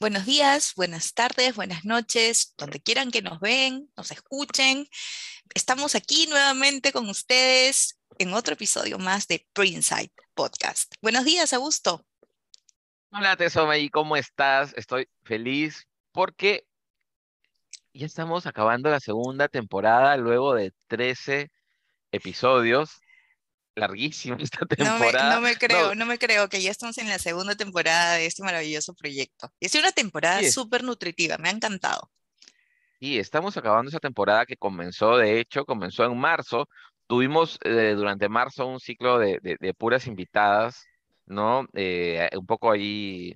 Buenos días, buenas tardes, buenas noches, donde quieran que nos ven, nos escuchen. Estamos aquí nuevamente con ustedes en otro episodio más de Printside Podcast. Buenos días, Augusto. Hola, Tesoma, ¿y cómo estás? Estoy feliz porque ya estamos acabando la segunda temporada luego de 13 episodios larguísimo esta temporada. No me, creo, no. me creo que ya estamos en la segunda temporada de este maravilloso proyecto. Es una temporada súper nutritiva, me ha encantado. Y estamos acabando esa temporada que comenzó, de hecho, comenzó en marzo. Tuvimos eh, durante marzo un ciclo de, de, puras invitadas, ¿no? Eh, un poco ahí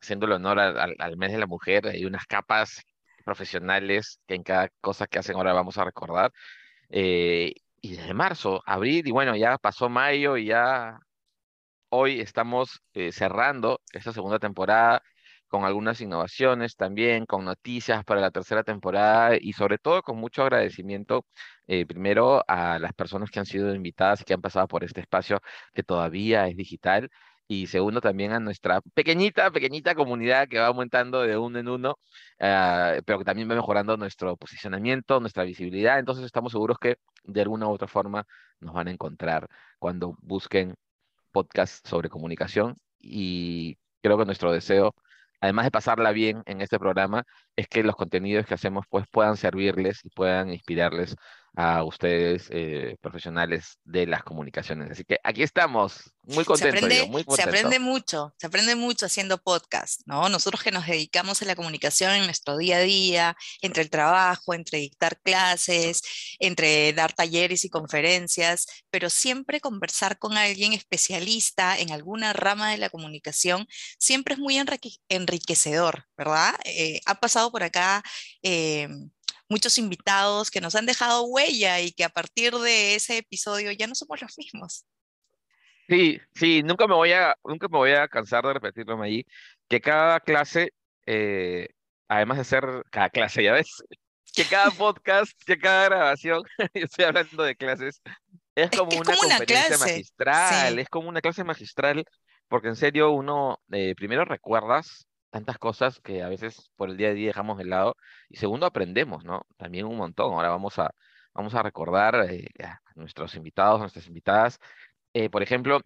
haciendo el honor al, al mes de la mujer, hay unas capas profesionales que en cada cosa que hacen ahora vamos a recordar. Eh, y desde marzo, abril, y bueno, ya pasó mayo y ya hoy estamos eh, cerrando esta segunda temporada con algunas innovaciones también, con noticias para la tercera temporada y sobre todo con mucho agradecimiento eh, primero a las personas que han sido invitadas y que han pasado por este espacio que todavía es digital y segundo también a nuestra pequeñita, pequeñita comunidad que va aumentando de uno en uno, ah, pero que también va mejorando nuestro posicionamiento, nuestra visibilidad. Entonces estamos seguros que de alguna u otra forma nos van a encontrar cuando busquen podcasts sobre comunicación y creo que nuestro deseo además de pasarla bien en este programa, es que los contenidos que hacemos pues puedan servirles y puedan inspirarles a ustedes, eh, profesionales de las comunicaciones. Así que aquí estamos, muy contentos. Se aprende, muy se aprende mucho, se aprende mucho haciendo podcast, ¿no? Nosotros que nos dedicamos a la comunicación en nuestro día a día, entre el trabajo, entre dictar clases, entre dar talleres y conferencias, pero siempre conversar con alguien especialista en alguna rama de la comunicación siempre es muy enriquecedor, ¿verdad? Eh, ha pasado por acá. Eh, muchos invitados que nos han dejado huella y que a partir de ese episodio ya no somos los mismos. Sí, sí, nunca me voy a, nunca me voy a cansar de repetirlo allí, que cada clase, eh, además de ser cada clase, ya ves, que cada podcast, que cada grabación, yo estoy hablando de clases, es como una conferencia magistral, es como una clase magistral, porque en serio uno eh, primero recuerdas tantas cosas que a veces por el día a día dejamos de lado. Y segundo, aprendemos, ¿no? También un montón. Ahora vamos a, vamos a recordar eh, a nuestros invitados, a nuestras invitadas. Eh, por ejemplo,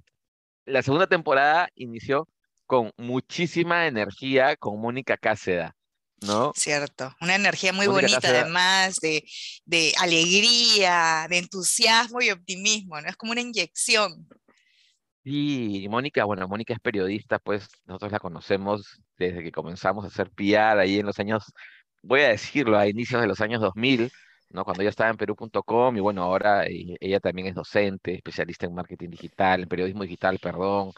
la segunda temporada inició con muchísima energía con Mónica Cáceda. ¿no? Cierto, una energía muy bonita, además de, de, alegría, de entusiasmo y optimismo, ¿no? Es como una inyección. Sí, Mónica, bueno, Mónica es periodista, pues nosotros la conocemos desde que comenzamos a hacer PR ahí en los años, voy a decirlo, a inicios de los años 2000, ¿no? Cuando ella estaba en perú.com y bueno, ahora eh, ella también es docente, especialista en marketing digital, en periodismo digital, perdón,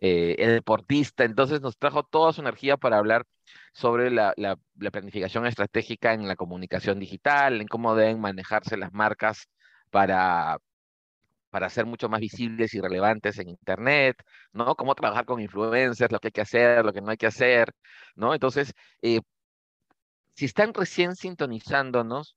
eh, es deportista, entonces nos trajo toda su energía para hablar sobre la, la, la planificación estratégica en la comunicación digital, en cómo deben manejarse las marcas para para ser mucho más visibles y relevantes en Internet, ¿no? Cómo trabajar con influencers, lo que hay que hacer, lo que no hay que hacer, ¿no? Entonces, eh, si están recién sintonizándonos,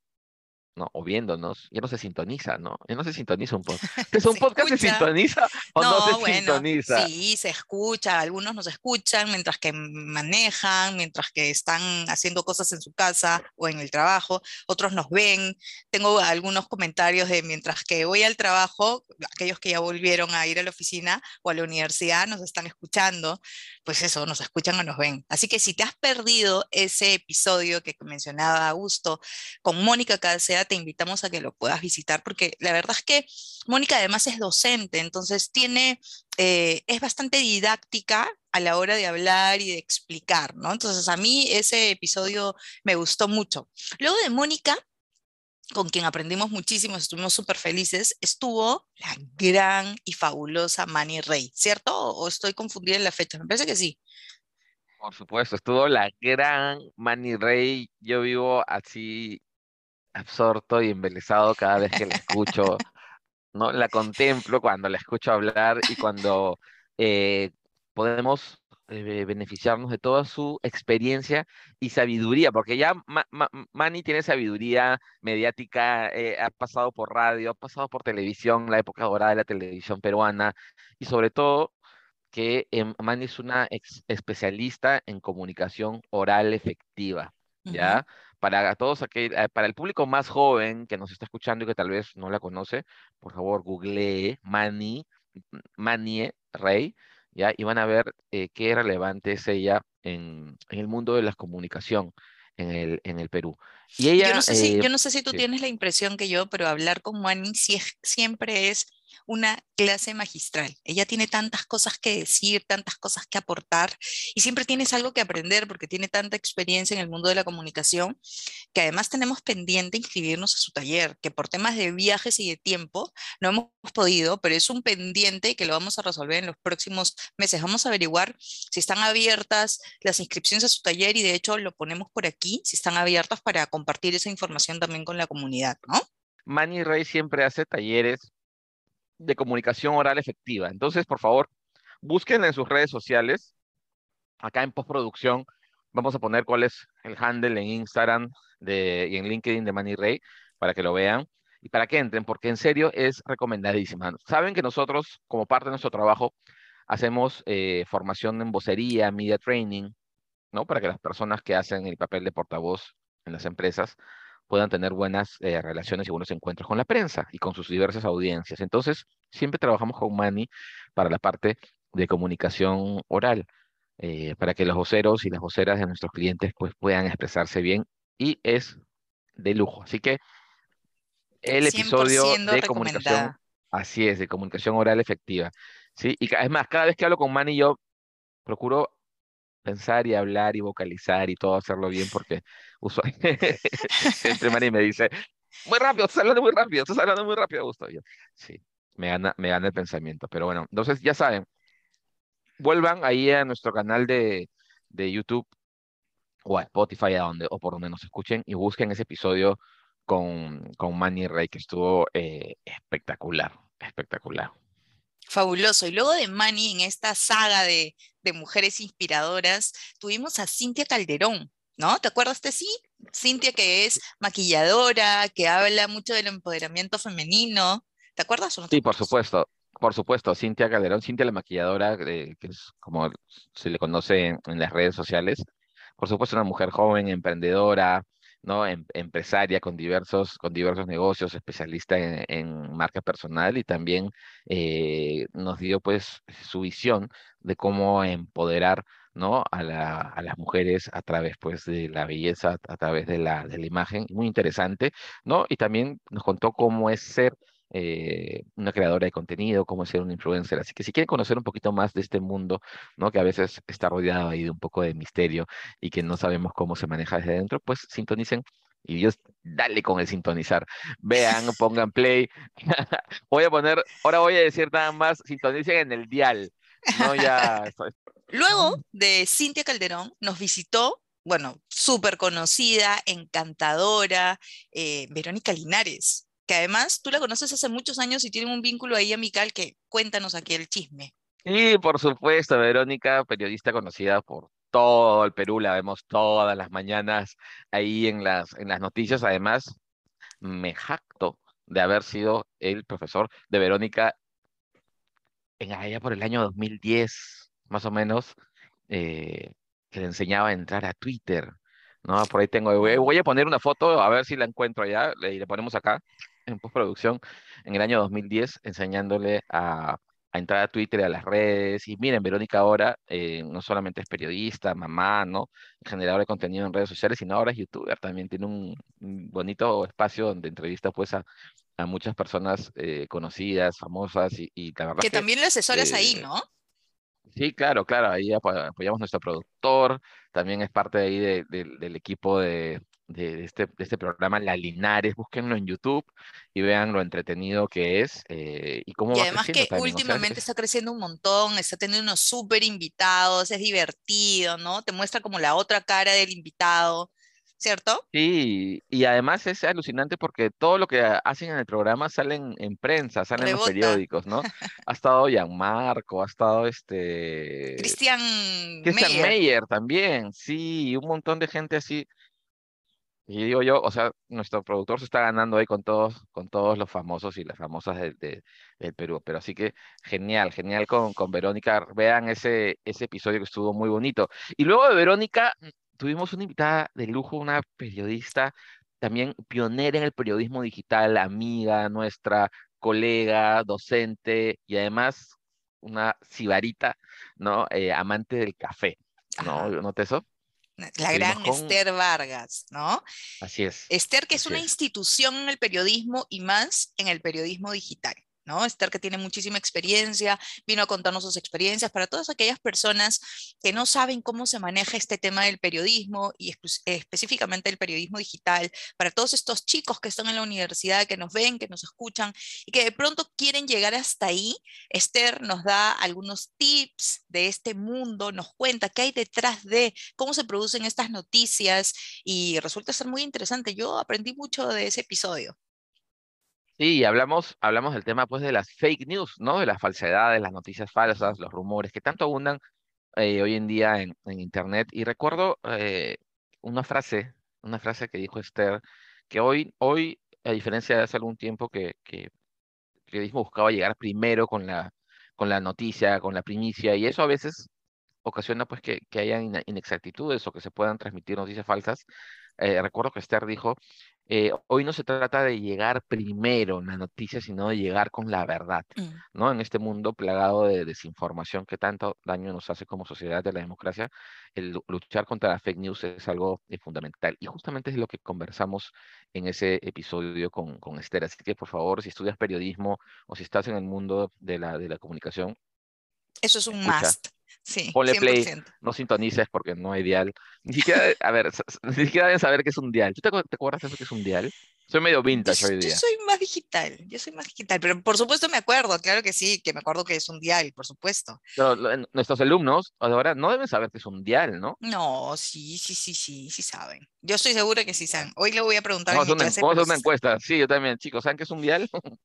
¿no? O viéndonos, ya no se sintoniza, ¿no? Ya no se sintoniza un podcast. ¿Es un podcast se sintoniza o no, se sintoniza? Sí, se escucha, algunos nos escuchan mientras que manejan, mientras que están haciendo cosas en su casa o en el trabajo, otros nos ven. Tengo algunos comentarios de mientras que voy al trabajo, aquellos que ya volvieron a ir a la oficina o a la universidad nos están escuchando, pues eso, nos escuchan o nos ven. Así que si te has perdido ese episodio que mencionaba Augusto con Mónica Cáceres, te invitamos a que lo puedas visitar, porque la verdad es que Mónica además es docente, entonces tiene, eh, es bastante didáctica a la hora de hablar y de explicar, ¿no? Entonces a mí ese episodio me gustó mucho. Luego de Mónica, con quien aprendimos muchísimo, estuvimos súper felices, estuvo la gran y fabulosa Manny Rey, ¿cierto? ¿O estoy confundida en la fecha? Me parece que sí. Por supuesto, estuvo la gran Manny Rey. Yo vivo así absorto y embelesado cada vez que la escucho, ¿no? La contemplo cuando la escucho hablar y cuando eh, podemos eh, beneficiarnos de toda su experiencia y sabiduría, porque ya Manny tiene sabiduría mediática, eh, ha pasado por radio, ha pasado por televisión, la época dorada de la televisión peruana, y sobre todo que em, Manny es una especialista en comunicación oral efectiva, ¿ya? Para todos aquel, eh, para el público más joven que nos está escuchando y que tal vez no la conoce, por favor, googlee Manny, Manie Rey, ¿ya? Y van a ver eh, qué relevante es ella en, el mundo de la comunicación en el, en el Perú. Y ella, yo, no sé si, eh, yo no sé si tú tienes la impresión que yo, pero hablar con Manny siempre es una clase magistral. Ella tiene tantas cosas que decir, tantas cosas que aportar y siempre tienes algo que aprender porque tiene tanta experiencia en el mundo de la comunicación que además tenemos pendiente inscribirnos a su taller, que por temas de viajes y de tiempo no hemos podido, pero es un pendiente que lo vamos a resolver en los próximos meses. Vamos a averiguar si están abiertas las inscripciones a su taller y de hecho lo ponemos por aquí, si están abiertas para compartir esa información también con la comunidad, ¿no? Rey siempre hace talleres de comunicación oral efectiva. Entonces, por favor, busquen en sus redes sociales. Acá en postproducción vamos a poner cuál es el handle en Instagram y en LinkedIn de Manny Rey para que lo vean y para que entren, porque en serio es recomendadísima. Saben que nosotros, como parte de nuestro trabajo, hacemos eh, formación en vocería, media training, ¿no? Para que las personas que hacen el papel de portavoz en las empresas puedan tener buenas eh, relaciones y buenos encuentros con la prensa y con sus diversas audiencias. Entonces, siempre trabajamos con Mani para la parte de comunicación oral, eh, para que los voceros y las voceras de nuestros clientes pues, puedan expresarse bien y es de lujo. Así que el episodio de comunicación, así es, de comunicación oral efectiva. ¿sí? Y es más, cada vez que hablo con Mani yo procuro pensar y hablar y vocalizar y todo hacerlo bien porque usualmente siempre Mari me dice, muy rápido, estás hablando muy rápido, estás hablando muy rápido, Gusto. sí, me gana, me gana el pensamiento, pero bueno, entonces ya saben, vuelvan ahí a nuestro canal de, de YouTube o a Spotify, a donde, o por donde nos escuchen y busquen ese episodio con, con Manny Rey que estuvo eh, espectacular, espectacular. Fabuloso. Y luego de Manny, en esta saga de, mujeres inspiradoras, tuvimos a Cintia Calderón, ¿no? ¿Te acuerdas de sí? Cintia que es maquilladora, que habla mucho del empoderamiento femenino. ¿Te acuerdas o no sí, por supuesto. Por supuesto, Cintia Calderón, Cintia la maquilladora, que es como se le conoce en las redes sociales. Por supuesto, una mujer joven, emprendedora, ¿no? Em, empresaria con diversos, con diversos negocios, especialista en, marca personal y también eh, nos dio pues su visión de cómo empoderar ¿no? A, la, a, las mujeres a través pues, de la belleza, a través de la, de la imagen, muy interesante, ¿no? Y también nos contó cómo es ser eh, una creadora de contenido, cómo ser un influencer. Así que si quieren conocer un poquito más de este mundo, ¿no? que a veces está rodeado ahí de un poco de misterio y que no sabemos cómo se maneja desde dentro, pues sintonicen y Dios, dale con el sintonizar. Vean, pongan play. voy a poner, ahora voy a decir nada más, sintonicen en el dial. No ya. Luego de Cintia Calderón, nos visitó, bueno, súper conocida, encantadora, eh, Verónica Linares que además tú la conoces hace muchos años y tienen un vínculo ahí amical que cuéntanos aquí el chisme. Sí, por supuesto, Verónica, periodista conocida por todo el Perú, la vemos todas las mañanas ahí en las, en las noticias. Además, me jacto de haber sido el profesor de Verónica en allá por el año 2010, más o menos, eh, que le enseñaba a entrar a Twitter. ¿no? Por ahí tengo, voy a poner una foto, a ver si la encuentro allá, y le ponemos acá en postproducción en el año 2010 enseñándole a, entrar a Twitter, a las redes. Y miren, Verónica ahora eh, no solamente es periodista, mamá, ¿no? Generadora de contenido en redes sociales, sino ahora es youtuber. También tiene un, bonito espacio donde entrevista pues a, muchas personas eh, conocidas, famosas y, Que, también le asesoras ahí, eh, ¿no? Sí, claro, claro, ahí apoyamos a nuestro productor, también es parte de ahí del equipo de, de, este, de este programa, La Linares, búsquenlo en YouTube y vean lo entretenido que es eh, y cómo y además que últimamente está creciendo un montón, está teniendo unos súper invitados, es divertido, ¿no? Te muestra como la otra cara del invitado. ¿cierto? Sí, y además es alucinante porque todo lo que hacen en el programa salen en prensa, salen en los periódicos, ¿no? Ha estado Gianmarco, ha estado este... Cristian Christian Meyer. también, sí, un montón de gente así. Y digo yo, o sea, nuestro productor se está ganando ahí con todos, con todos los famosos y las famosas de, del Perú. Pero así que genial, genial con, con Verónica. Vean ese, ese episodio que estuvo muy bonito. Y luego de Verónica, tuvimos una invitada de lujo, una periodista también pionera en el periodismo digital, amiga nuestra, colega, docente y además una sibarita, ¿no? Eh, amante del café, ¿no? ¿Noté eso? La gran Esther Vargas, ¿no? Así es. Esther, que es una institución en el periodismo y más en el periodismo digital. ¿No? Esther, que tiene muchísima experiencia, vino a contarnos sus experiencias para todas aquellas personas que no saben cómo se maneja este tema del periodismo y específicamente el periodismo digital, para todos estos chicos que están en la universidad, que nos ven, que nos escuchan y que de pronto quieren llegar hasta ahí. Esther nos da algunos tips de este mundo, nos cuenta qué hay detrás de cómo se producen estas noticias y resulta ser muy interesante. Yo aprendí mucho de ese episodio. Sí, hablamos, hablamos del tema pues de las fake news, ¿no? De las falsedades, las noticias falsas, los rumores que tanto abundan eh, hoy en día en, Internet. Y recuerdo eh, una frase, una frase que dijo Esther, que hoy, hoy, a diferencia de hace algún tiempo que, que el buscaba llegar primero con la, con la noticia, con la primicia, y eso a veces ocasiona pues que, que haya inexactitudes o que se puedan transmitir noticias falsas. Eh, recuerdo que Esther dijo, eh, hoy no se trata de llegar primero en la noticia, sino de llegar con la verdad, mm. ¿no? En este mundo plagado de desinformación que tanto daño nos hace como sociedad de la democracia, el luchar contra la fake news es algo eh, fundamental. Y justamente es lo que conversamos en ese episodio con, con Esther. Así que, por favor, si estudias periodismo o si estás en el mundo de la, de la comunicación, eso es un must. Sí, Ponle play, no sintonices porque no hay dial. Ni siquiera, a ver, ni siquiera deben saber qué es un dial. ¿Tú te, acuerdas de eso que es un dial? Soy medio vintage hoy día. Yo soy más digital, yo soy más digital, pero por supuesto me acuerdo, claro que sí, que me acuerdo que es un dial, por supuesto. Pero nuestros alumnos ahora no deben saber que es un dial, ¿no? No, sí, sí, sí, sí, sí saben. Yo estoy segura que sí saben. Hoy le voy a preguntar vamos en mi una encuesta? Sí, yo también, chicos, ¿saben qué es un dial?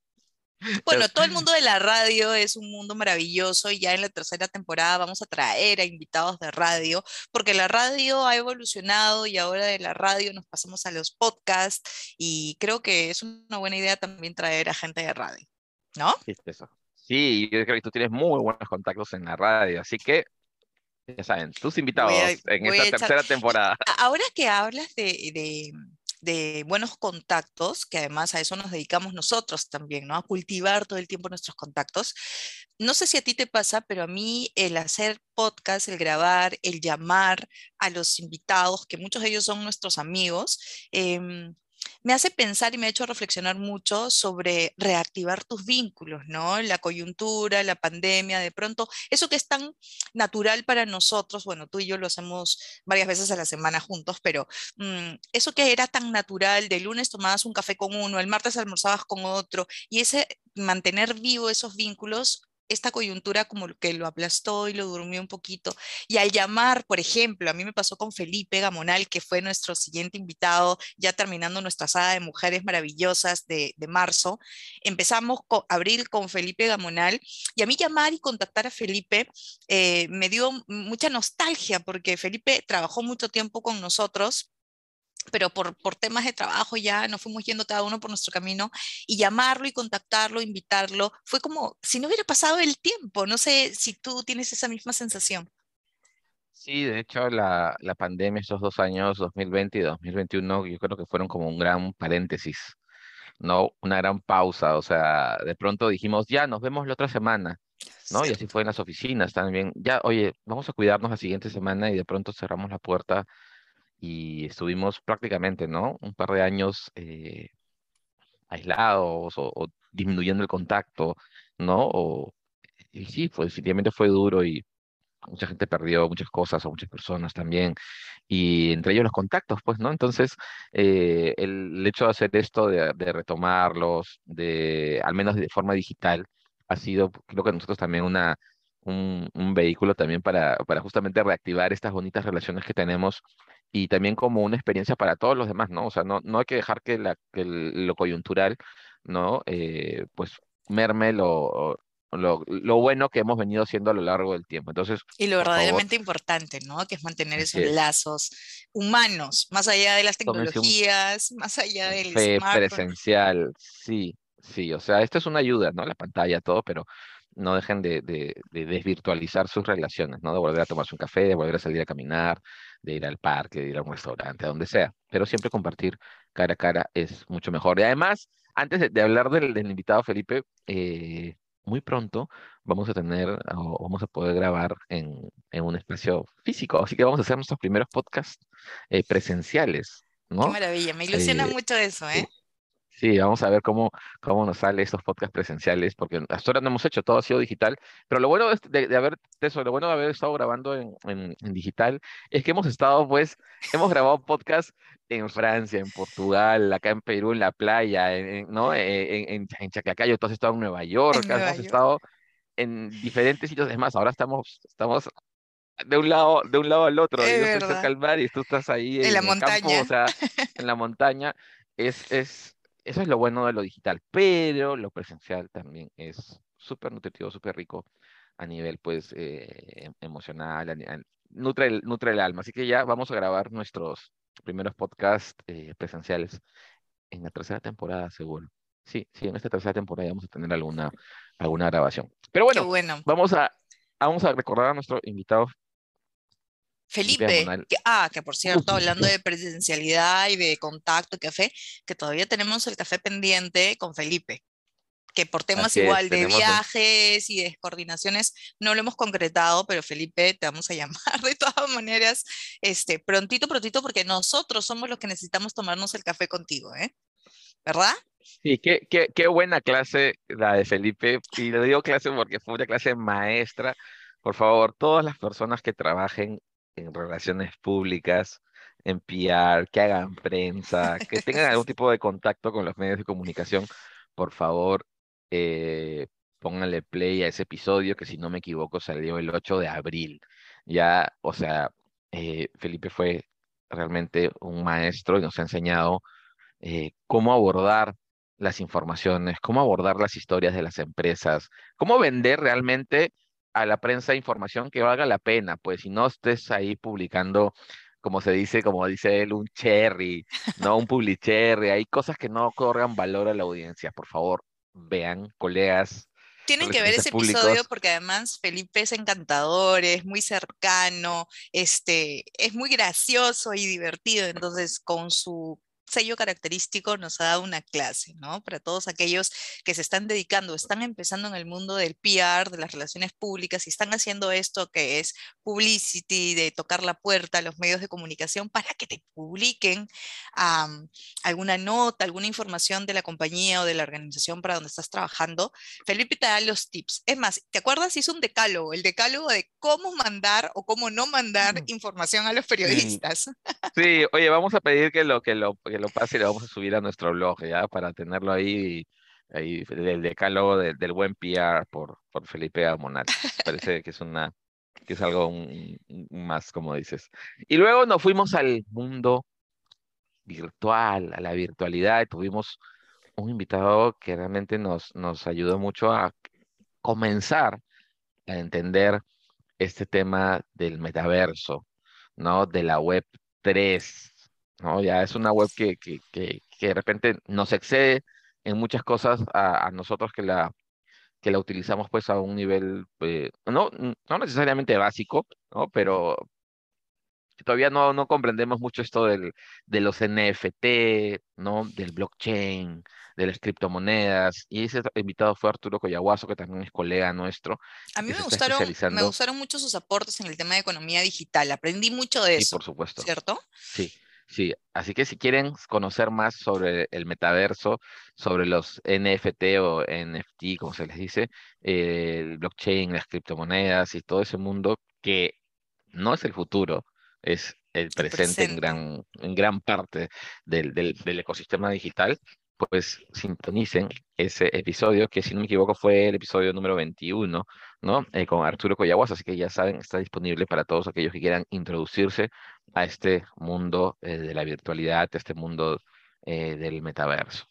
Bueno, todo el mundo de la radio es un mundo maravilloso y ya en la tercera temporada vamos a traer a invitados de radio, porque la radio ha evolucionado y ahora de la radio nos pasamos a los podcasts y creo que es una buena idea también traer a gente de radio, ¿no? Sí, eso. Sí, yo creo que tú tienes muy buenos contactos en la radio, así que ya saben, tus invitados en esta tercera temporada. Ahora que hablas de de buenos contactos, que además a eso nos dedicamos nosotros también, ¿no? A cultivar todo el tiempo nuestros contactos. No sé si a ti te pasa, pero a mí el hacer podcast, el grabar, el llamar a los invitados, que muchos de ellos son nuestros amigos, eh, me hace pensar y me ha hecho reflexionar mucho sobre reactivar tus vínculos, ¿no? La coyuntura, la pandemia, de pronto, eso que es tan natural para nosotros, bueno, tú y yo lo hacemos varias veces a la semana juntos, pero mm, eso que era tan natural, de lunes tomabas un café con uno, el martes almorzabas con otro, y ese mantener vivo esos vínculos esta coyuntura como que lo aplastó y lo durmió un poquito. Y al llamar, por ejemplo, a mí me pasó con Felipe Gamonal, que fue nuestro siguiente invitado, ya terminando nuestra sala de mujeres maravillosas de, marzo. Empezamos a abril con Felipe Gamonal y a mí llamar y contactar a Felipe eh, me dio mucha nostalgia porque Felipe trabajó mucho tiempo con nosotros pero por, por, temas de trabajo ya nos fuimos yendo cada uno por nuestro camino y llamarlo y contactarlo, invitarlo, fue como si no hubiera pasado el tiempo. No sé si tú tienes esa misma sensación. Sí, de hecho la, la pandemia, estos dos años, 2020 y 2021, yo creo que fueron como un gran paréntesis, ¿no? Una gran pausa, o sea, de pronto dijimos, ya, nos vemos la otra semana, ¿no? Y así fue en las oficinas también, ya, oye, vamos a cuidarnos la siguiente semana y de pronto cerramos la puerta y estuvimos prácticamente, ¿no? Un par de años eh, aislados o, disminuyendo el contacto, ¿no? y sí, pues definitivamente fue duro y, mucha gente perdió muchas cosas o muchas personas también, y entre ellos los contactos, pues, ¿no? Entonces, eh, el, hecho de hacer esto, de, de, retomarlos, de, al menos de forma digital, ha sido, creo que nosotros también una, un, un vehículo también para, para justamente reactivar estas bonitas relaciones que tenemos y también como una experiencia para todos los demás, ¿no? O sea, no, no hay que dejar que, la, que lo coyuntural, ¿no? Eh, pues merme lo, lo, lo, bueno que hemos venido haciendo a lo largo del tiempo. Entonces, y lo verdaderamente importante, ¿no? Que es mantener esos lazos humanos, más allá de las tecnologías, más allá del fe presencial, sí, sí, o sea, esto es una ayuda, ¿no? La pantalla, todo, pero no dejen de, de, de, desvirtualizar sus relaciones, ¿no? De volver a tomarse un café, de volver a salir a caminar, de ir al parque, de ir a un restaurante, a donde sea. Pero siempre compartir cara a cara es mucho mejor. Y además, antes de, hablar del, del, invitado Felipe, eh, muy pronto vamos a tener o vamos a poder grabar en, en, un espacio físico. Así que vamos a hacer nuestros primeros podcasts eh, presenciales, ¿no? Qué maravilla, me ilusiona eh, mucho eso, ¿eh? Sí, vamos a ver cómo, cómo nos sale estos podcasts presenciales, porque hasta ahora no hemos hecho, todo ha sido digital, pero lo bueno de, de haber, eso, lo bueno de haber estado grabando en, en, en, digital es que hemos estado, pues, hemos grabado podcasts en Francia, en Portugal, acá en Perú, en la playa, en, ¿no? En, en, en Chacacayo, tú has estado en Nueva York, en Nueva hemos York. estado en diferentes sitios, es más, ahora estamos, estamos de un lado, de un lado al otro, Es yo estoy cerca verdad. del mar y tú estás ahí En la el campo, montaña. o sea, en la montaña, es, es, eso es lo bueno de lo digital, pero lo presencial también es súper nutritivo, súper rico a nivel, pues, eh, emocional, a ni- a- nutre el, nutre el alma. Así que ya vamos a grabar nuestros primeros podcasts eh, presenciales en la tercera temporada, seguro. Sí, sí, en esta tercera temporada vamos a tener alguna, alguna grabación. Pero bueno, bueno. vamos a, vamos a recordar a nuestro invitado Felipe que, ah, que por cierto, hablando de presencialidad y de contacto, café, que todavía tenemos el café pendiente con Felipe, que por temas Así es, igual de un- viajes y de coordinaciones no lo hemos concretado, pero Felipe, te vamos a llamar de todas maneras, este, prontito, prontito, porque nosotros somos los que necesitamos tomarnos el café contigo, ¿eh? ¿Verdad? Sí, qué, qué, qué buena clase la de Felipe. Y le digo clase porque fue una clase maestra. Por favor, todas las personas que trabajen en relaciones públicas, en PR, que hagan prensa, que tengan algún tipo de contacto con los medios de comunicación, por favor, eh, pónganle play a ese episodio que si no me equivoco salió el 8 de abril. Ya, o sea, eh, Felipe fue realmente un maestro y nos ha enseñado eh, cómo abordar las informaciones, cómo abordar las historias de las empresas, cómo vender realmente a la prensa información que valga la pena, pues si no estés ahí publicando, como se dice, como dice él, un cherry, no un publicherry, hay cosas que no otorgan valor a la audiencia, por favor, vean, colegas, Tienen que ver ese episodio porque además Felipe es encantador, es muy cercano, este, es muy gracioso y divertido, entonces con su sello característico nos ha dado una clase, ¿no? Para todos aquellos que se están dedicando, están empezando en el mundo del PR, de las relaciones públicas y están haciendo esto que es publicity, de tocar la puerta a los medios de comunicación para que te publiquen alguna nota, alguna información de la compañía o de la organización para donde estás trabajando. Felipe te da los tips. Es más, ¿te acuerdas? Hizo un decálogo, el decálogo de cómo mandar o cómo no mandar Mm. información a los sí, periodistas. sí, oye, vamos a pedir que lo, que lo, que lo pase y lo vamos a subir a nuestro blog, ya, para tenerlo ahí, ahí del decálogo de- del buen PR por, por Felipe Amonal. Parece que es una, que es algo un- un más, como dices. Y luego nos fuimos al mundo virtual, a la virtualidad, y tuvimos un invitado que realmente nos, nos ayudó mucho a comenzar a entender este tema del metaverso, ¿no? De la web 3, ¿no? Ya es una web que, que, que, que de repente nos excede en muchas cosas a, a nosotros que la, que la utilizamos pues a un nivel, eh, no, no necesariamente básico, ¿no? Pero todavía no, no comprendemos mucho esto del, de los NFT, ¿no? Del blockchain, de las criptomonedas. Y ese invitado fue Arturo Coyahuaso, que también es colega nuestro, A mí me gustaron, me gustaron mucho sus aportes en el tema de economía digital. Aprendí mucho de Sí, eso, por supuesto. ¿cierto? Sí, sí. Así que si quieren conocer más sobre el metaverso, sobre los NFT o NFT, como se les dice, eh, el blockchain, las criptomonedas y todo ese mundo, que no es el futuro, es el presente, En, gran, en gran parte del, del, del ecosistema digital, pues sintonicen ese episodio, que si no me equivoco fue el episodio número 21, ¿no? Eh, con Arturo Coyaguas, así que ya saben, está disponible para todos aquellos que quieran introducirse a este mundo eh, de la virtualidad, este mundo eh, del metaverso.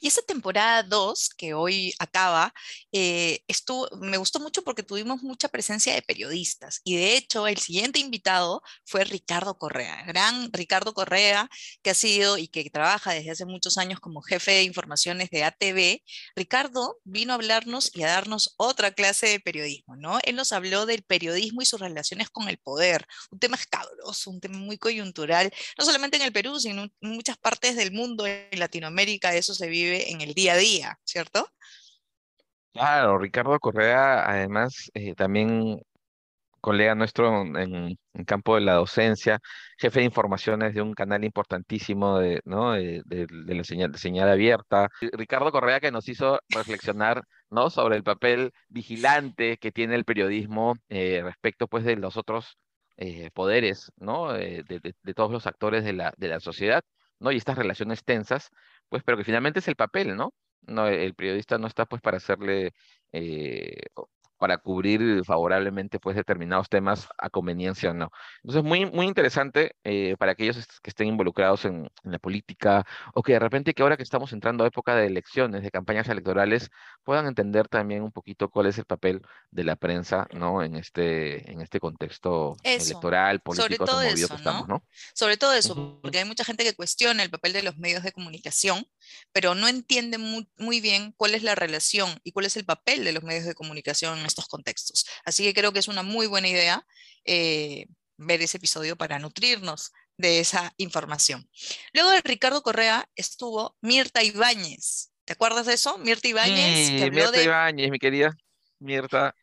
Y esa temporada 2, que hoy acaba, eh, estuvo, me gustó mucho porque tuvimos mucha presencia de periodistas. Y de hecho, el siguiente invitado fue Ricardo Correa, gran Ricardo Correa, que ha sido y que trabaja desde hace muchos años como jefe de informaciones de ATV. Ricardo vino a hablarnos y a darnos otra clase de periodismo, ¿no? Él nos habló del periodismo y sus relaciones con el poder, un tema escabroso, un tema muy coyuntural, no solamente en el Perú, sino en muchas partes del mundo, en Latinoamérica, eso se vive en el día a día, ¿cierto? Claro, Ricardo Correa, además, eh, también colega nuestro en, campo de la docencia, jefe de informaciones de un canal importantísimo de, la señal, de señal abierta. Ricardo Correa que nos hizo reflexionar ¿no? sobre el papel vigilante que tiene el periodismo eh, respecto pues, de los otros eh, poderes, ¿no? de, de, todos los actores de la, de la sociedad, ¿no? y estas relaciones tensas pues, pero que finalmente es el papel, ¿no? No, el periodista no está pues para hacerle eh, para cubrir favorablemente pues determinados temas a conveniencia o no. Entonces, muy, muy interesante eh, para aquellos que estén involucrados en, en, la política o que de repente que ahora que estamos entrando a época de elecciones, de campañas electorales, puedan entender también un poquito cuál es el papel de la prensa, ¿no? En este, en este contexto eso. electoral, político, Sobre todo eso, estamos, ¿no? Sobre todo eso, porque hay mucha gente que cuestiona el papel de los medios de comunicación, pero no entiende muy, muy bien cuál es la relación y cuál es el papel de los medios de comunicación estos contextos. Así que creo que es una muy buena idea eh, ver ese episodio para nutrirnos de esa información. Luego de Ricardo Correa estuvo Mirta Ibáñez. ¿Te acuerdas de eso? Mirta Ibáñez. Sí, que habló Mirta de... Ibáñez, mi querida Mirta,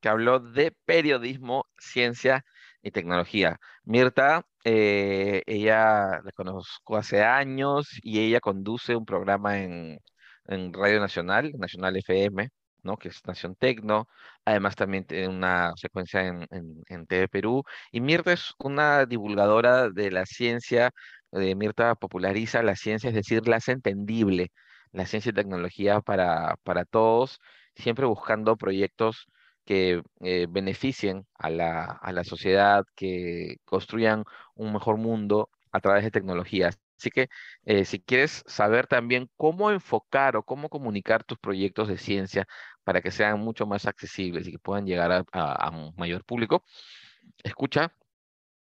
que habló de periodismo, ciencia y tecnología. Mirta, eh, ella la conozco hace años y ella conduce un programa en, en Radio Nacional, Nacional FM, ¿no? que es Nación Tecno, además también tiene una secuencia en, en, TV Perú, y Mirta es una divulgadora de la ciencia, eh, Mirta populariza la ciencia, es decir, la hace entendible, la ciencia y tecnología para, para todos, siempre buscando proyectos que eh, beneficien a la, a la sociedad, que construyan un mejor mundo a través de tecnologías. Así que eh, si quieres saber también cómo enfocar o cómo comunicar tus proyectos de ciencia para que sean mucho más accesibles y que puedan llegar a, a, a un mayor público, escucha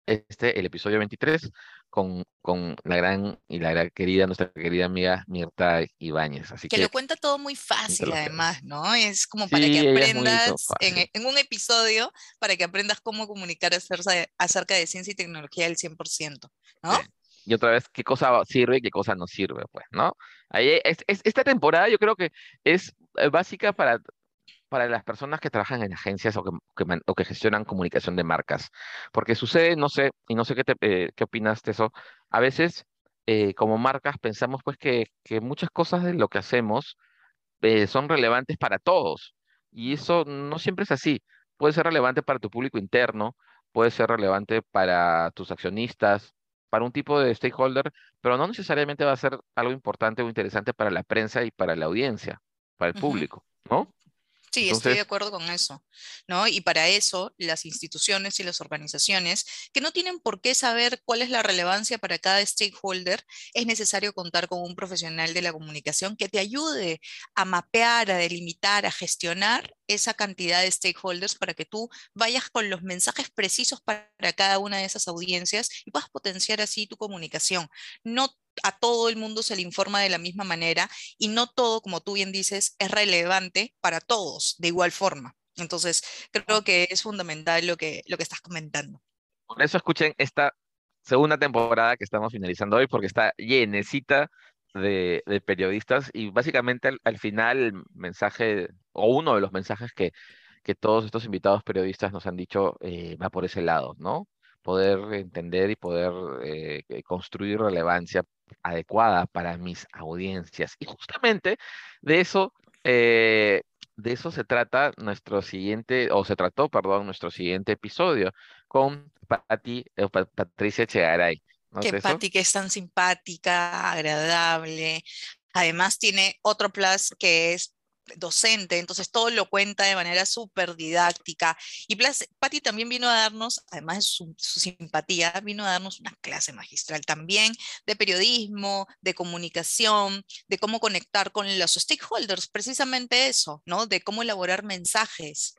este, el episodio 23, con, con la gran y la gran querida, nuestra querida amiga Mirta Ibáñez. Así que, que lo cuenta todo muy fácil, además, ¿no? Es como para sí, que aprendas en, en, un episodio, para que aprendas cómo comunicar acerca, acerca de ciencia y tecnología al 100%, ¿no? Sí y otra vez qué cosa sirve y qué cosa no sirve, pues, ¿no? Ahí es, es, esta temporada yo creo que es eh, básica para, para las personas que trabajan en agencias o que, o que gestionan comunicación de marcas, porque sucede, no sé, y no sé qué, eh, qué opinas de eso, a veces eh, como marcas pensamos pues que, que, muchas cosas de lo que hacemos son relevantes para todos, y eso no siempre es así, puede ser relevante para tu público interno, puede ser relevante para tus accionistas, para un tipo de stakeholder, pero no necesariamente va a ser algo importante o interesante para la prensa y para la audiencia, para el uh -huh. público, ¿no? Sí, Entonces, estoy de acuerdo con eso, ¿no? Y para eso las instituciones y las organizaciones que no tienen por qué saber cuál es la relevancia para cada stakeholder, es necesario contar con un profesional de la comunicación que te ayude a mapear, a delimitar, a gestionar esa cantidad de stakeholders para que tú vayas con los mensajes precisos para cada una de esas audiencias y puedas potenciar así tu comunicación. No a todo el mundo se le informa de la misma manera y no todo, como tú bien dices, es relevante para todos de igual forma. Entonces, creo que es fundamental lo que, lo que estás comentando. Por eso escuchen esta segunda temporada que estamos finalizando hoy, porque está llenecita de, de periodistas y básicamente al, al, final el mensaje, o uno de los mensajes que, que todos estos invitados periodistas nos han dicho eh, va por ese lado, ¿no? Poder entender y poder eh, construir relevancia adecuada para mis audiencias. Y justamente de eso eh, de eso se trata nuestro siguiente, o se trató, perdón, nuestro siguiente episodio con Patti, eh, Patricia Chegaray. ¿No que Patti que es tan simpática, agradable. Además tiene otro plus que es docente, entonces todo lo cuenta de manera súper didáctica. Y Patti también vino a darnos, además de su, simpatía, vino a darnos una clase magistral también de periodismo, de comunicación, de cómo conectar con los stakeholders, precisamente eso, ¿no? De cómo elaborar mensajes.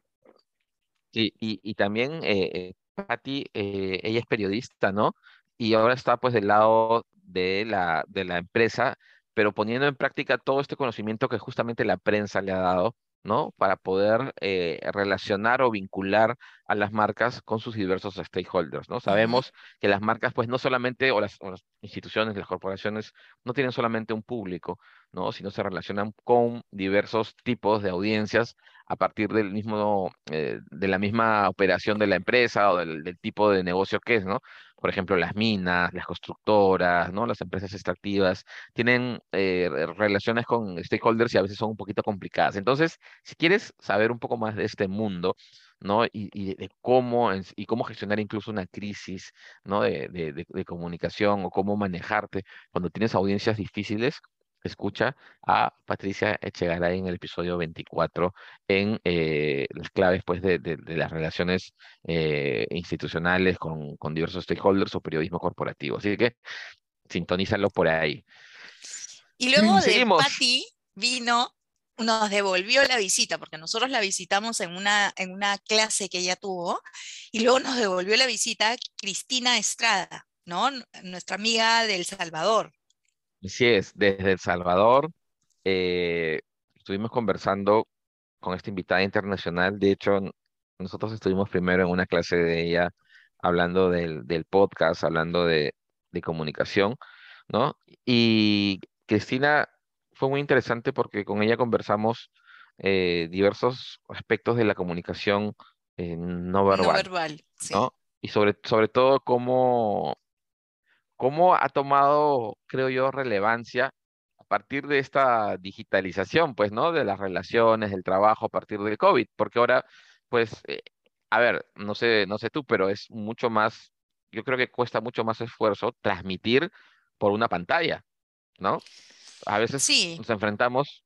Sí, y, también eh, Patti, eh, ella es periodista, ¿no? Y ahora está pues del lado de la, de la empresa pero poniendo en práctica todo este conocimiento que justamente la prensa le ha dado, ¿no? Para poder eh, relacionar o vincular a las marcas con sus diversos stakeholders, ¿no? Sabemos que las marcas, pues no solamente, o las, instituciones, las corporaciones, no tienen solamente un público, ¿no? Sino se relacionan con diversos tipos de audiencias a partir del mismo, eh, de la misma operación de la empresa o del, tipo de negocio que es, ¿no? por ejemplo, las minas, las constructoras, ¿no? las empresas extractivas, tienen eh, relaciones con stakeholders y a veces son un poquito complicadas. Entonces, si quieres saber un poco más de este mundo, ¿no? Y, de cómo, y cómo gestionar incluso una crisis, ¿no? De, de, comunicación o cómo manejarte cuando tienes audiencias difíciles, escucha a Patricia Echegaray en el episodio 24 en eh, las claves pues, de, las relaciones eh, institucionales con, con, diversos stakeholders o periodismo corporativo. Así que sintonízalo por ahí. Y luego de Patti vino, nos devolvió la visita, porque nosotros la visitamos en una, en una clase que ella tuvo, y luego nos devolvió la visita Cristina Estrada, ¿no? Nuestra amiga del Salvador. Así es, desde El Salvador eh, estuvimos conversando con esta invitada internacional. De hecho, nosotros estuvimos primero en una clase de ella hablando del, del podcast, hablando de, de, comunicación, ¿no? Y Cristina fue muy interesante porque con ella conversamos eh, diversos aspectos de la comunicación eh, no verbal. No verbal, sí. ¿no? Y sobre, sobre todo cómo cómo ha tomado, creo yo, relevancia a partir de esta digitalización, pues, ¿no? De las relaciones, del trabajo a partir del COVID, porque ahora, pues, eh, a ver, no sé, no sé tú, pero es mucho más, yo creo que cuesta mucho más esfuerzo transmitir por una pantalla, ¿no? A veces nos enfrentamos,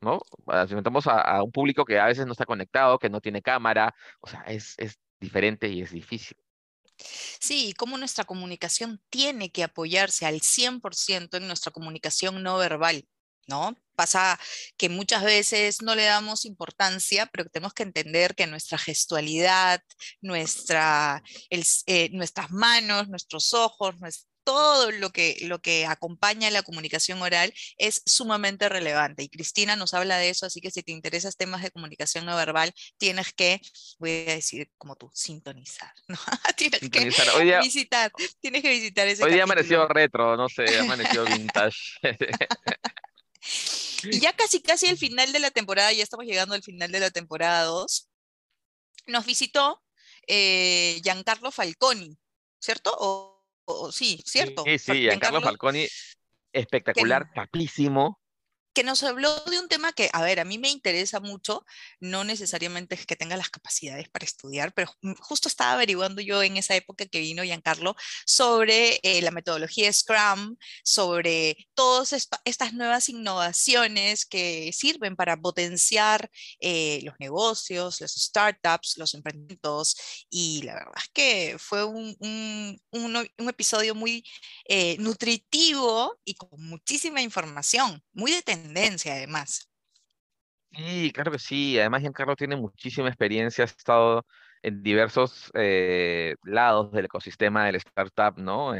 ¿no? Nos enfrentamos a, a, un público que a veces no está conectado, que no tiene cámara, o sea, es, es diferente y es difícil. Sí, cómo nuestra comunicación tiene que apoyarse al 100% en nuestra comunicación no verbal, ¿no? Pasa que muchas veces no le damos importancia, pero tenemos que entender que nuestra gestualidad, nuestra, eh, nuestras manos, nuestros ojos, todo lo que, lo que acompaña la comunicación oral es sumamente relevante. Y Cristina nos habla de eso, así que si te interesas temas de comunicación no verbal, tienes que, voy a decir como tú, sintonizar. ¿no? tienes que visitar, tienes que visitar ese Hoy día amaneció retro, no sé, amaneció vintage. y ya casi, casi el final de la temporada, ya estamos llegando al final de la temporada 2, nos visitó eh, Giancarlo Falconi, ¿cierto? O, sí, cierto. Sí, sí, Giancarlo Falconi, espectacular, capísimo que nos habló de un tema que, a ver, a mí me interesa mucho, no necesariamente es que tenga las capacidades para estudiar, pero justo estaba averiguando yo en esa época que vino Giancarlo sobre eh, la metodología Scrum, sobre todas estas nuevas innovaciones que sirven para potenciar eh, los negocios, los startups, los emprendimientos, y la verdad es que fue un, un, episodio muy eh, nutritivo y con muchísima información, muy detenido tendencia además. Sí, claro que sí. Además, Giancarlo tiene muchísima experiencia, ha estado en diversos eh, lados del ecosistema del startup, ¿no?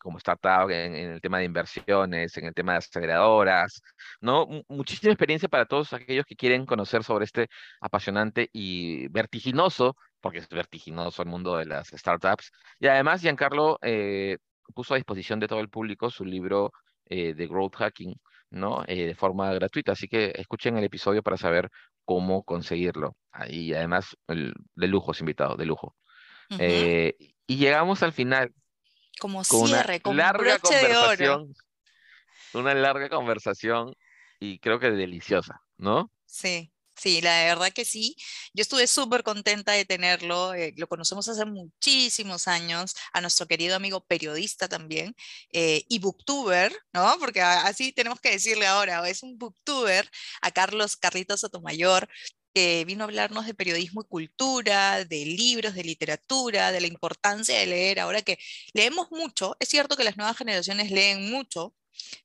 como startup, en, el tema de inversiones, en el tema de aceleradoras, ¿no? muchísima experiencia para todos aquellos que quieren conocer sobre este apasionante y vertiginoso, porque es vertiginoso el mundo de las startups. Y además, Giancarlo eh, puso a disposición de todo el público su libro eh, de Growth Hacking, ¿no? Eh, de forma gratuita. Así que escuchen el episodio para saber cómo conseguirlo. Y además, de lujo, invitado, de lujo. Eh, y llegamos al final. Como cierre, como larga conversación. Una larga conversación y creo que deliciosa, ¿no? Sí, Sí, la verdad que sí. Yo estuve súper contenta de tenerlo. eh, lo conocemos hace muchísimos años, a nuestro querido amigo periodista también, eh, y booktuber, ¿no? Porque así tenemos que decirle ahora, es un booktuber, a Carlos Carlitos Sotomayor, que vino a hablarnos de periodismo y cultura, de libros, de literatura, de la importancia de leer. Ahora que leemos mucho, es cierto que las nuevas generaciones leen mucho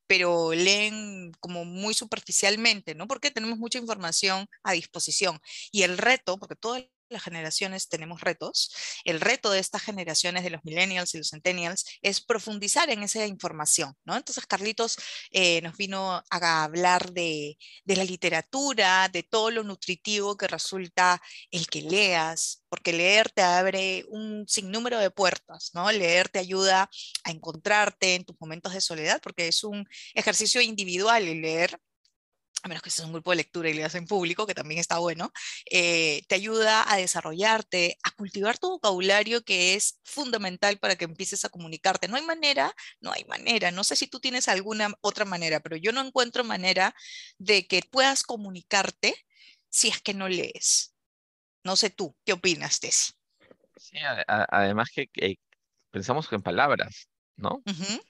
pero leen como muy superficialmente, ¿no? Porque tenemos mucha información a disposición. Y el reto, porque todas las generaciones tenemos retos, el reto de estas generaciones, de los millennials y los centennials, es profundizar en esa información, ¿no? Entonces, Carlitos eh, nos vino a hablar de, la literatura, de todo lo nutritivo que resulta el que leas, porque leer te abre un sinnúmero de puertas, ¿no? Leer te ayuda a encontrarte en tus momentos de soledad, porque es un ejercicio individual el leer, a menos que seas un grupo de lectura y leas en público, que también está bueno, eh, te ayuda a desarrollarte, a cultivar tu vocabulario que es fundamental para que empieces a comunicarte. No hay manera, no hay manera, no sé si tú tienes alguna otra manera, pero yo no encuentro manera de que puedas comunicarte si es que no lees. No sé tú, ¿qué opinas, Tess? Sí, a- a- además que, que pensamos en palabras, ¿no? Ujú,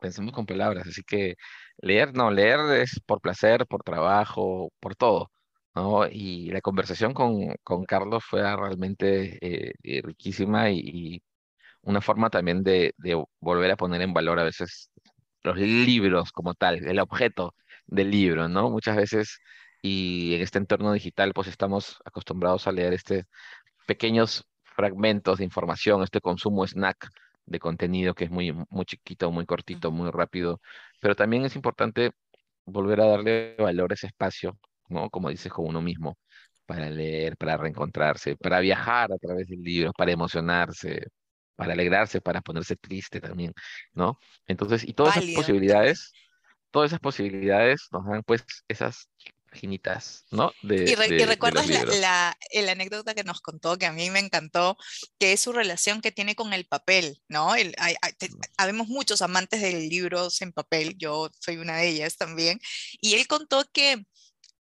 Pensamos con palabras, así que leer, no, leer es por placer, por trabajo, por todo, ¿no? Y la conversación con, con Carlos fue realmente eh, eh, riquísima y, y una forma también de, de volver a poner en valor a veces los libros como tal, el objeto del libro, ¿no? Muchas veces, y en este entorno digital, pues estamos acostumbrados a leer este pequeños fragmentos de información, este consumo snack de contenido que es muy, muy chiquito, muy cortito, muy rápido, pero también es importante volver a darle valor a ese espacio, ¿no? Como dices, con uno mismo, para leer, para reencontrarse, para viajar a través del libro, para emocionarse, para alegrarse, para ponerse triste también, ¿no? Entonces, y todas esas Válido posibilidades, todas esas posibilidades nos dan pues esas paginitas, ¿no? Y, De, y de recuerdas la, la anécdota que nos contó, que a mí me encantó, que es su relación que tiene con el papel, ¿no? El, hay, hay- te- habemos muchos amantes de libros en papel, yo soy una de ellas también, y él contó que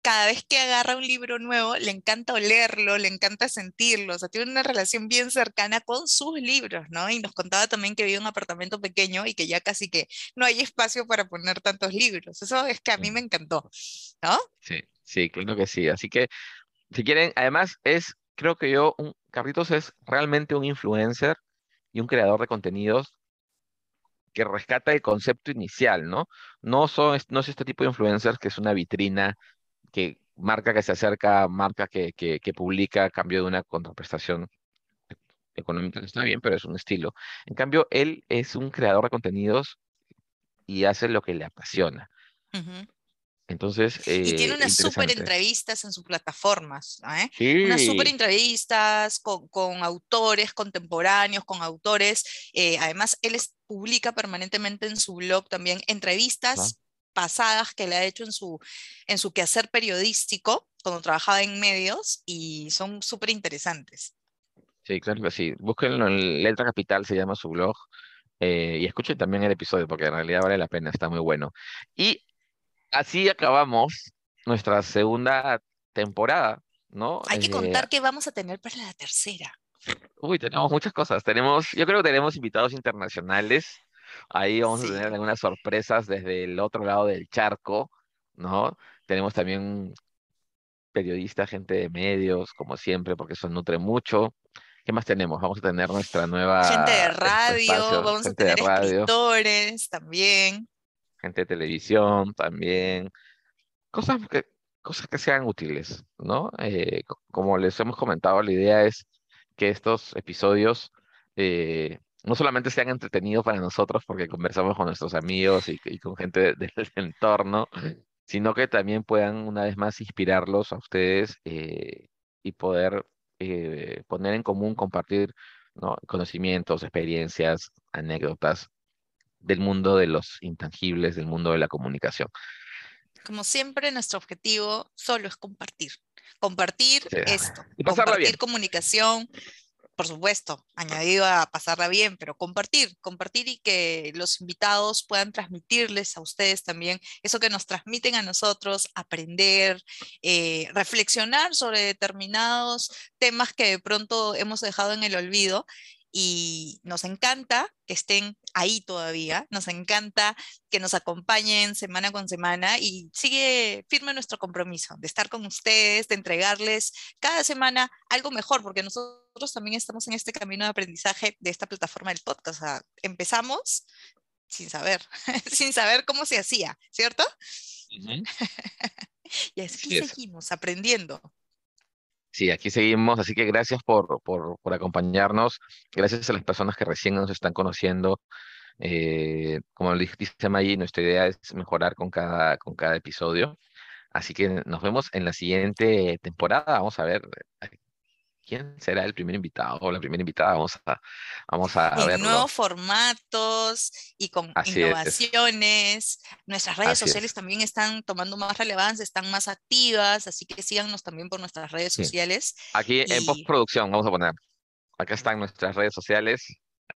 cada vez que agarra un libro nuevo, le encanta olerlo, le encanta sentirlo, o sea, tiene una relación bien cercana con sus libros, ¿no? Y nos contaba también que vive en un apartamento pequeño y que ya casi que no hay espacio para poner tantos libros. Eso es que a mí me encantó, ¿no? Sí, sí, claro que sí. Así que, si quieren, además es, creo que yo, un, Carlitos es realmente un influencer y un creador de contenidos que rescata el concepto inicial, ¿no? No son, no es este tipo de influencers que es una vitrina que marca que se acerca, marca que, que, que publica a cambio de una contraprestación económica, está bien, pero es un estilo. En cambio, él es un creador de contenidos y hace lo que le apasiona. Ujú. Entonces, Y tiene eh, unas súper entrevistas en sus plataformas, ¿eh? Unas súper Sí, entrevistas con, con autores contemporáneos, con autores. eh, además, él es- publica permanentemente en su blog también entrevistas pasadas que le ha hecho en su, en su quehacer periodístico, cuando trabajaba en medios, y son súper interesantes. Sí, claro que sí. Búsquenlo en Letra Capital, se llama su blog, eh, y escuchen también el episodio, porque en realidad vale la pena, está muy bueno. Y así acabamos nuestra segunda temporada, ¿no? Hay que Eh, contar qué vamos a tener para la tercera. uy, tenemos muchas cosas. Tenemos, yo creo que tenemos invitados internacionales. Ahí vamos a tener algunas sorpresas desde el otro lado del charco, ¿no? Tenemos también periodistas, gente de medios, como siempre, porque eso nutre mucho. ¿Qué más tenemos? Vamos a tener nuestra Gente de nueva radio, espacio, vamos a tener escritores también. gente de televisión también. Cosas que, cosas que sean útiles, ¿no? Eh, co- como les hemos comentado, la idea es que estos episodios eh, no solamente sean entretenidos para nosotros, porque conversamos con nuestros amigos y, y con gente de- del entorno, sino que también puedan una vez más inspirarlos a ustedes eh, y poder eh, poner en común, compartir, ¿no? conocimientos, experiencias, anécdotas del mundo de los intangibles, del mundo de la comunicación. Como siempre, nuestro objetivo solo es compartir. Compartir Sí, esto, Y pasarla bien. compartir comunicación, por supuesto, añadido a pasarla bien, pero compartir, compartir y que los invitados puedan transmitirles a ustedes también eso que nos transmiten a nosotros, aprender, eh, reflexionar sobre determinados temas que de pronto hemos dejado en el olvido y nos encanta que estén ahí todavía, nos encanta que nos acompañen semana con semana y sigue firme nuestro compromiso de estar con ustedes, de entregarles cada semana algo mejor, porque nosotros también estamos en este camino de aprendizaje de esta plataforma del podcast. empezamos sin saber, sin saber cómo se hacía, ¿cierto? y así seguimos aprendiendo. Sí, aquí seguimos, así que gracias por, por, por acompañarnos, gracias a las personas que recién nos están conociendo. Eh, como dice Maggie, nuestra idea es mejorar con cada, con cada episodio. Así que nos vemos en la siguiente temporada. Vamos a ver quién será el primer invitado o la primera invitada. Vamos a, vamos a en nuevos formatos y con innovaciones. Nuestras redes sociales también están tomando más relevancia, están más activas, así que síganos también por nuestras redes sociales. Aquí en postproducción vamos a poner. Acá están nuestras redes sociales.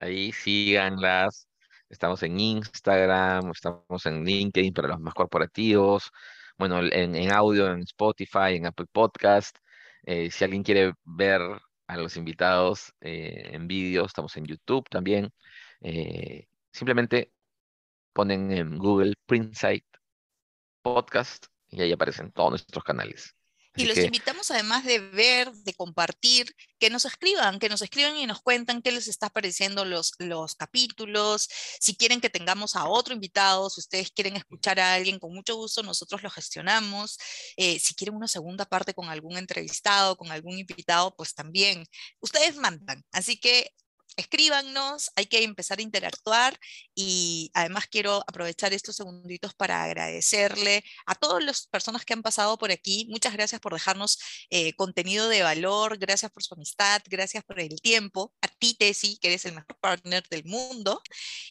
Ahí síganlas. Estamos en Instagram, estamos en LinkedIn para los más corporativos. Bueno, en, en audio, en Spotify, en Apple Podcast. Eh, si alguien quiere ver a los invitados eh, en vídeo, estamos en YouTube también. Eh, simplemente ponen en Google Printsight Podcast y ahí aparecen todos nuestros canales. Y los invitamos además de ver, de compartir, que nos escriban, que nos escriban y nos cuentan qué les está pareciendo los, los capítulos, si quieren que tengamos a otro invitado, si ustedes quieren escuchar a alguien, con mucho gusto nosotros lo gestionamos. Eh, si quieren una segunda parte con algún entrevistado, con algún invitado, pues también. Ustedes mandan. Así que escríbanos, hay que empezar a interactuar y además quiero aprovechar estos segunditos para agradecerle a todas las personas que han pasado por aquí. Muchas gracias por dejarnos eh, contenido de valor, gracias por su amistad, gracias por el tiempo. A ti, Tessy, que eres el mejor partner del mundo.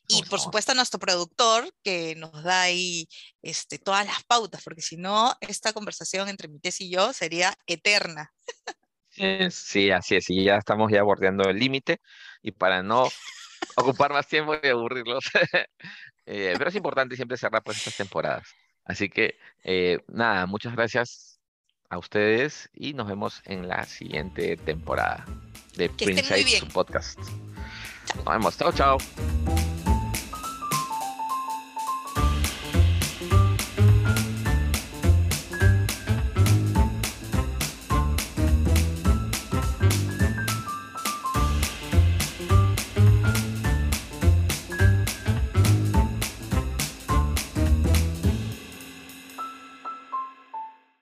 Y por, supuesto a nuestro productor que nos da ahí este, todas las pautas, porque si no, esta conversación entre mi Tessy y yo sería eterna. Sí, así es, y ya estamos ya bordeando el límite y para no ocupar más tiempo y aburrirlos, eh, pero es importante siempre cerrar pues estas temporadas. Así que eh, nada, muchas gracias a ustedes y nos vemos en la siguiente temporada de Prince su podcast. Nos vemos, chao, chao.